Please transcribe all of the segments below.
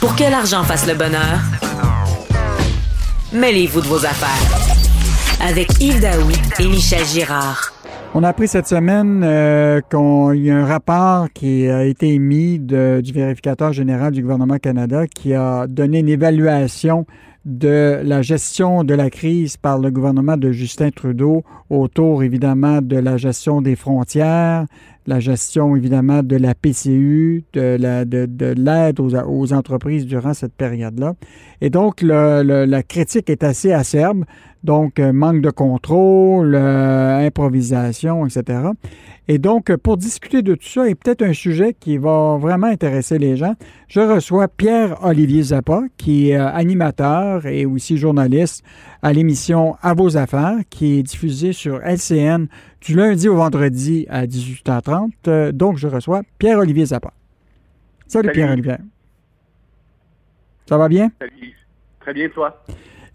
Pour que l'argent fasse le bonheur, mêlez-vous de vos affaires. Avec Yves Daoui et Michel Girard. On a appris cette semaine euh, qu'il y a un rapport qui a été émis du vérificateur général du gouvernement Canada qui a donné une évaluation de la gestion de la crise par le gouvernement de Justin Trudeau autour évidemment de la gestion des frontières, la gestion évidemment de la PCU, de l'aide de, de aux, aux, entreprises durant cette période-là. Et donc, la critique est assez acerbe. Donc, euh, manque de contrôle, euh, improvisation, etc. Et donc, pour discuter de tout ça, et peut-être un sujet qui va vraiment intéresser les gens, je reçois Pierre-Olivier Zappa, qui est euh, animateur et aussi journaliste à l'émission À vos affaires, qui est diffusée sur LCN du lundi au vendredi à 18h30. Donc, je reçois Pierre-Olivier Zappa. Salut, Pierre-Olivier. Ça va bien? Salut. Très bien, toi?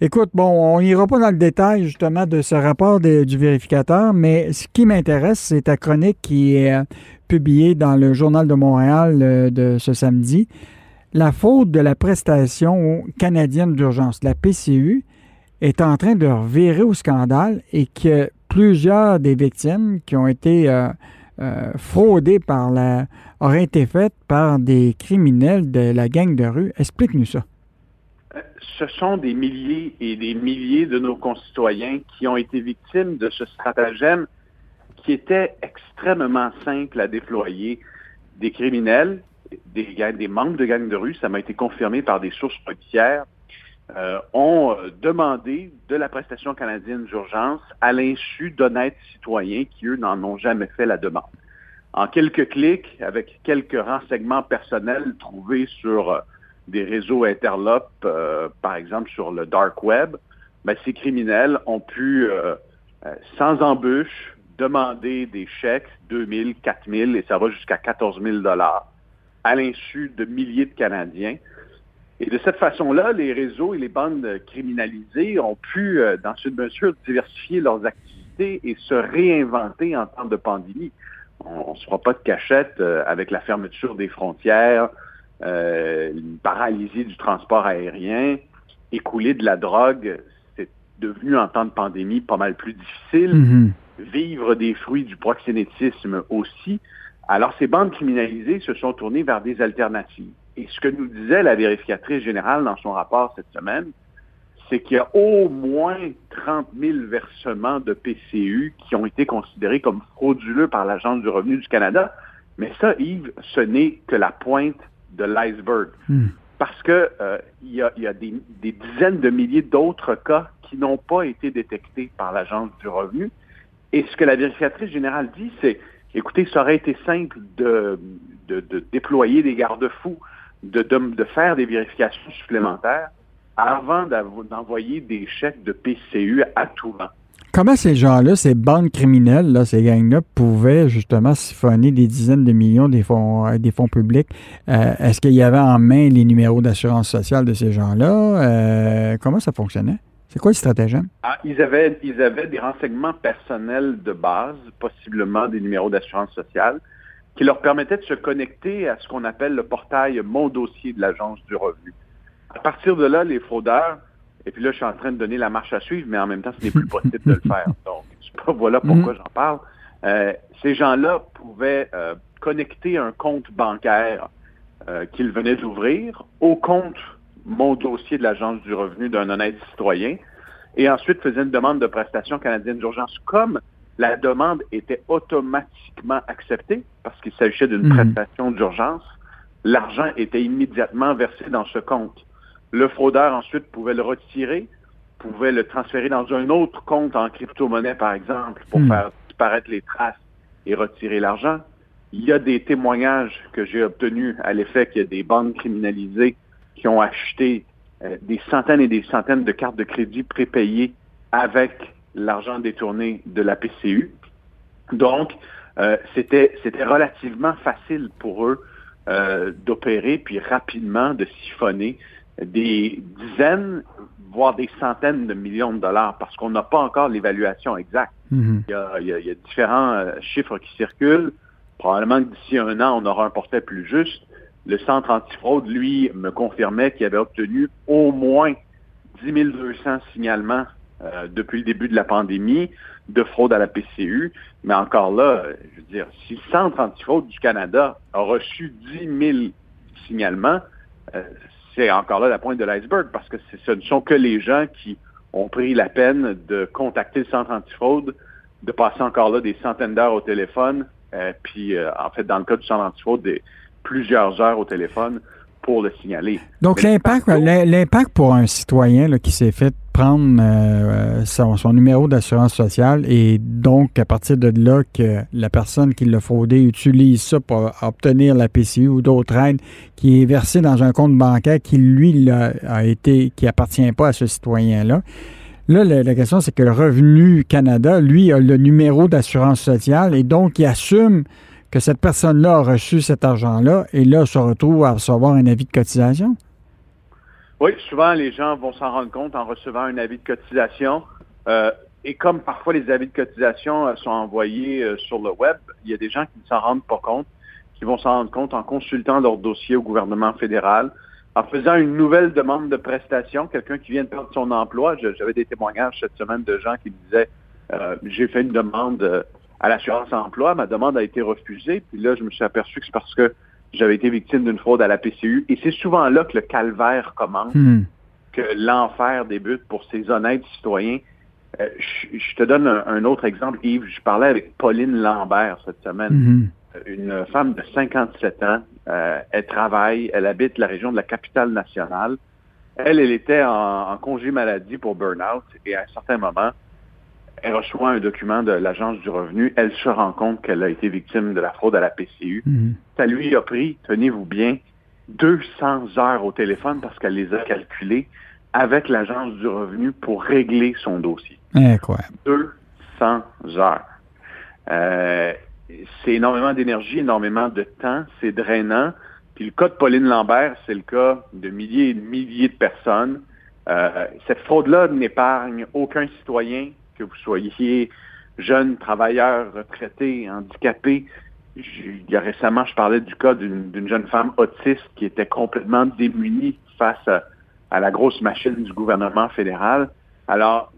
Écoute, bon, on n'ira pas dans le détail justement de ce rapport du vérificateur, mais ce qui m'intéresse, c'est ta chronique qui est euh, publiée dans le Journal de Montréal euh, de ce samedi. La faute de la prestation canadienne d'urgence, la PCU, est en train de revirer au scandale et que plusieurs des victimes qui ont été euh, fraudées par la auraient été faites par des criminels de la gang de rue. Explique-nous ça ce sont des milliers et des milliers de nos concitoyens qui ont été victimes de ce stratagème qui était extrêmement simple à déployer. Des criminels, des, des membres de gangs de rue, ça m'a été confirmé par des sources policières, euh, ont demandé de la prestation canadienne d'urgence à l'insu d'honnêtes citoyens qui, eux, n'en ont jamais fait la demande. En quelques clics, avec quelques renseignements personnels trouvés sur des réseaux interlopes, euh, par exemple sur le dark web, ben, ces criminels ont pu, euh, euh, sans embûche, demander des chèques, 2 000, 4 000, et ça va jusqu'à 14 000 dollars, à l'insu de milliers de Canadiens. Et de cette façon-là, les réseaux et les bandes criminalisées ont pu, dans une mesure, diversifier leurs activités et se réinventer en temps de pandémie. On ne se fera pas de cachette avec la fermeture des frontières, euh, une paralysie du transport aérien, écouler de la drogue, c'est devenu en temps de pandémie pas mal plus difficile. Mm-hmm. Vivre des fruits du proxénétisme aussi. Alors, ces bandes criminalisées se sont tournées vers des alternatives. Et ce que nous disait la vérificatrice générale dans son rapport cette semaine, c'est qu'il y a au moins 30 000 versements de PCU qui ont été considérés comme frauduleux par l'Agence du revenu du Canada. Mais ça, Yves, ce n'est que la pointe de l'iceberg. Hmm. Parce que euh, y a, des, dizaines de milliers d'autres cas qui n'ont pas été détectés par l'Agence du revenu. Et ce que la vérificatrice générale dit, c'est écoutez, ça aurait été simple de, de, déployer des garde-fous, de, de, faire des vérifications supplémentaires avant d'envoyer des chèques de PCU à tout vent. Comment ces gens-là, ces bandes criminelles, ces gangs-là, pouvaient justement siphonner des dizaines de millions des fonds, euh, publics? Euh, est-ce qu'il y avait en main les numéros d'assurance sociale de ces gens-là? Euh, comment ça fonctionnait? C'est quoi le stratagème? Ah, ils, avaient, ils avaient des renseignements personnels de base, possiblement des numéros d'assurance sociale, qui leur permettaient de se connecter à ce qu'on appelle le portail Mon dossier de l'Agence du revenu. À partir de là, les fraudeurs et puis là, je suis en train de donner la marche à suivre, mais en même temps, ce n'est plus possible de le faire. Donc, voilà pourquoi mm. j'en parle. Euh, ces gens-là pouvaient euh, connecter un compte bancaire euh, qu'ils venaient d'ouvrir au compte mon dossier de l'Agence du revenu d'un honnête citoyen et ensuite faisaient une demande de prestation canadienne d'urgence. Comme la demande était automatiquement acceptée parce qu'il s'agissait d'une mm. prestation d'urgence, l'argent était immédiatement versé dans ce compte. Le fraudeur ensuite pouvait le retirer, pouvait le transférer dans un autre compte en crypto-monnaie, par exemple, pour hmm. faire disparaître les traces et retirer l'argent. Il y a des témoignages que j'ai obtenus à l'effet qu'il y a des banques criminalisées qui ont acheté euh, des centaines et des centaines de cartes de crédit prépayées avec l'argent détourné de la PCU. Donc, euh, c'était c'était relativement facile pour eux euh, d'opérer puis rapidement de siphonner des dizaines, voire des centaines de millions de dollars parce qu'on n'a pas encore l'évaluation exacte. Mhm. il, y a, différents euh, chiffres qui circulent. Probablement que d'ici un an, on aura un portrait plus juste. le centre antifraude, lui, me confirmait qu'il avait obtenu au moins 10 200 signalements euh, depuis le début de la pandémie de fraude à la PCU. Mais encore là, je veux dire, si le Centre antifraude du Canada a reçu 10 000 signalements, euh, c'est encore là la pointe de l'iceberg parce que ce ne sont que les gens qui ont pris la peine de contacter le Centre antifraude, de passer encore là des centaines d'heures au téléphone, euh, puis en fait, dans le cas du Centre antifraude, des, plusieurs heures au téléphone pour le signaler. Donc, l'impact, l'impact pour un citoyen qui s'est fait prendre euh, son, numéro d'assurance sociale et donc à partir de là que la personne qui l'a fraudé utilise ça pour obtenir la PCU ou d'autres aides qui est versée dans un compte bancaire qui lui a, été qui appartient pas à ce citoyen-là. Là, la, la question, c'est que le Revenu Canada, lui, a le numéro d'assurance sociale et donc il assume que cette personne-là a reçu cet argent-là et là se retrouve à recevoir un avis de cotisation? Oui, souvent les gens vont s'en rendre compte en recevant un avis de cotisation. Euh, et comme parfois les avis de cotisation euh, sont envoyés euh, sur le web, il y a des gens qui ne s'en rendent pas compte, qui vont s'en rendre compte en consultant leur dossier au gouvernement fédéral, en faisant une nouvelle demande de prestation, quelqu'un qui vient de perdre son emploi. J'avais des témoignages cette semaine de gens qui me disaient j'ai fait une demande à l'assurance emploi. Ma demande a été refusée. Puis là, je me suis aperçu que c'est parce que j'avais été victime d'une fraude à la PCU. Et c'est souvent là que le calvaire commence, hmm. que l'enfer débute pour ces honnêtes citoyens. Euh, je, te donne un, autre exemple, Yves. Je parlais avec Pauline Lambert cette semaine, hmm. une femme de 57 ans. Euh, elle travaille, elle habite la région de la capitale nationale. Elle, elle était en, en congé maladie pour burn-out et à un certain moment, elle reçoit un document de l'Agence du revenu, elle se rend compte qu'elle a été victime de la fraude à la PCU. Mhm. Ça lui a pris, tenez-vous bien, 200 heures au téléphone parce qu'elle les a calculées avec l'Agence du revenu pour régler son dossier. Incroyable. 200 heures. Euh, c'est énormément d'énergie, énormément de temps, c'est drainant. Puis le cas de Pauline Lambert, c'est le cas de milliers et de milliers de personnes. Euh, cette fraude-là n'épargne aucun citoyen, que vous soyez jeune, travailleur, retraité, handicapé. Il y a récemment, je parlais du cas d'une jeune femme autiste qui était complètement démunie face à, la grosse machine du gouvernement fédéral. Alors,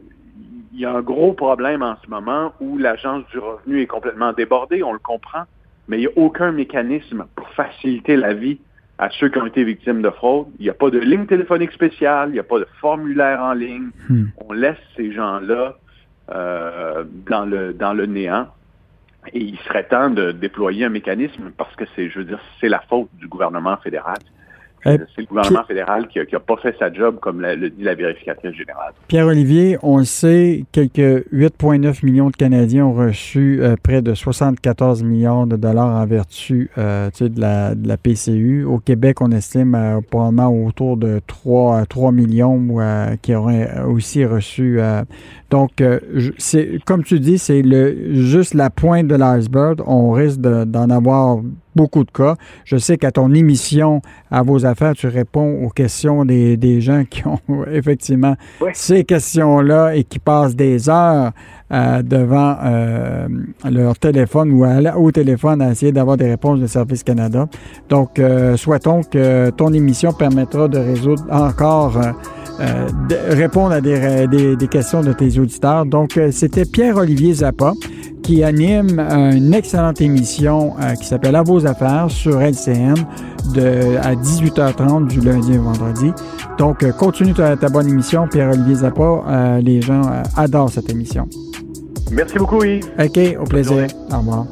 il y a un gros problème en ce moment où l'Agence du revenu est complètement débordée, on le comprend, mais il n'y a aucun mécanisme pour faciliter la vie à ceux qui ont été victimes de fraude. Il n'y a pas de ligne téléphonique spéciale, il n'y a pas de formulaire en ligne. Hmm. On laisse ces gens-là dans le dans le néant. Et il serait temps de déployer un mécanisme parce que c'est, je veux dire, c'est la faute du gouvernement fédéral. Euh, c'est le gouvernement fédéral qui n'a pas fait sa job, comme le dit la vérificatrice générale. Pierre-Olivier, on le sait, quelques 8,9 millions de Canadiens ont reçu euh, près de 74 millions de dollars en vertu euh, de, la, de, la, PCU. Au Québec, on estime probablement autour de 3, 3 millions qui auraient aussi reçu. donc, c'est comme tu dis, c'est le, juste la pointe de l'iceberg. On risque d'en avoir beaucoup de cas. Je sais qu'à ton émission, à vos affaires, tu réponds aux questions des, des gens qui ont effectivement ces questions-là et qui passent des heures euh, devant euh, leur téléphone ou au téléphone à essayer d'avoir des réponses de Service Canada. Donc, euh, souhaitons que ton émission permettra de résoudre encore euh, répondre à des, des, des, questions de tes auditeurs. Donc, c'était Pierre-Olivier Zappa qui anime une excellente émission euh, qui s'appelle À vos affaires sur LCN de, à 18h30 du lundi au vendredi. Donc, continue ta, ta, bonne émission, Pierre-Olivier Zappa. les gens adorent cette émission. Merci beaucoup, Yves. OK, au plaisir. Au revoir.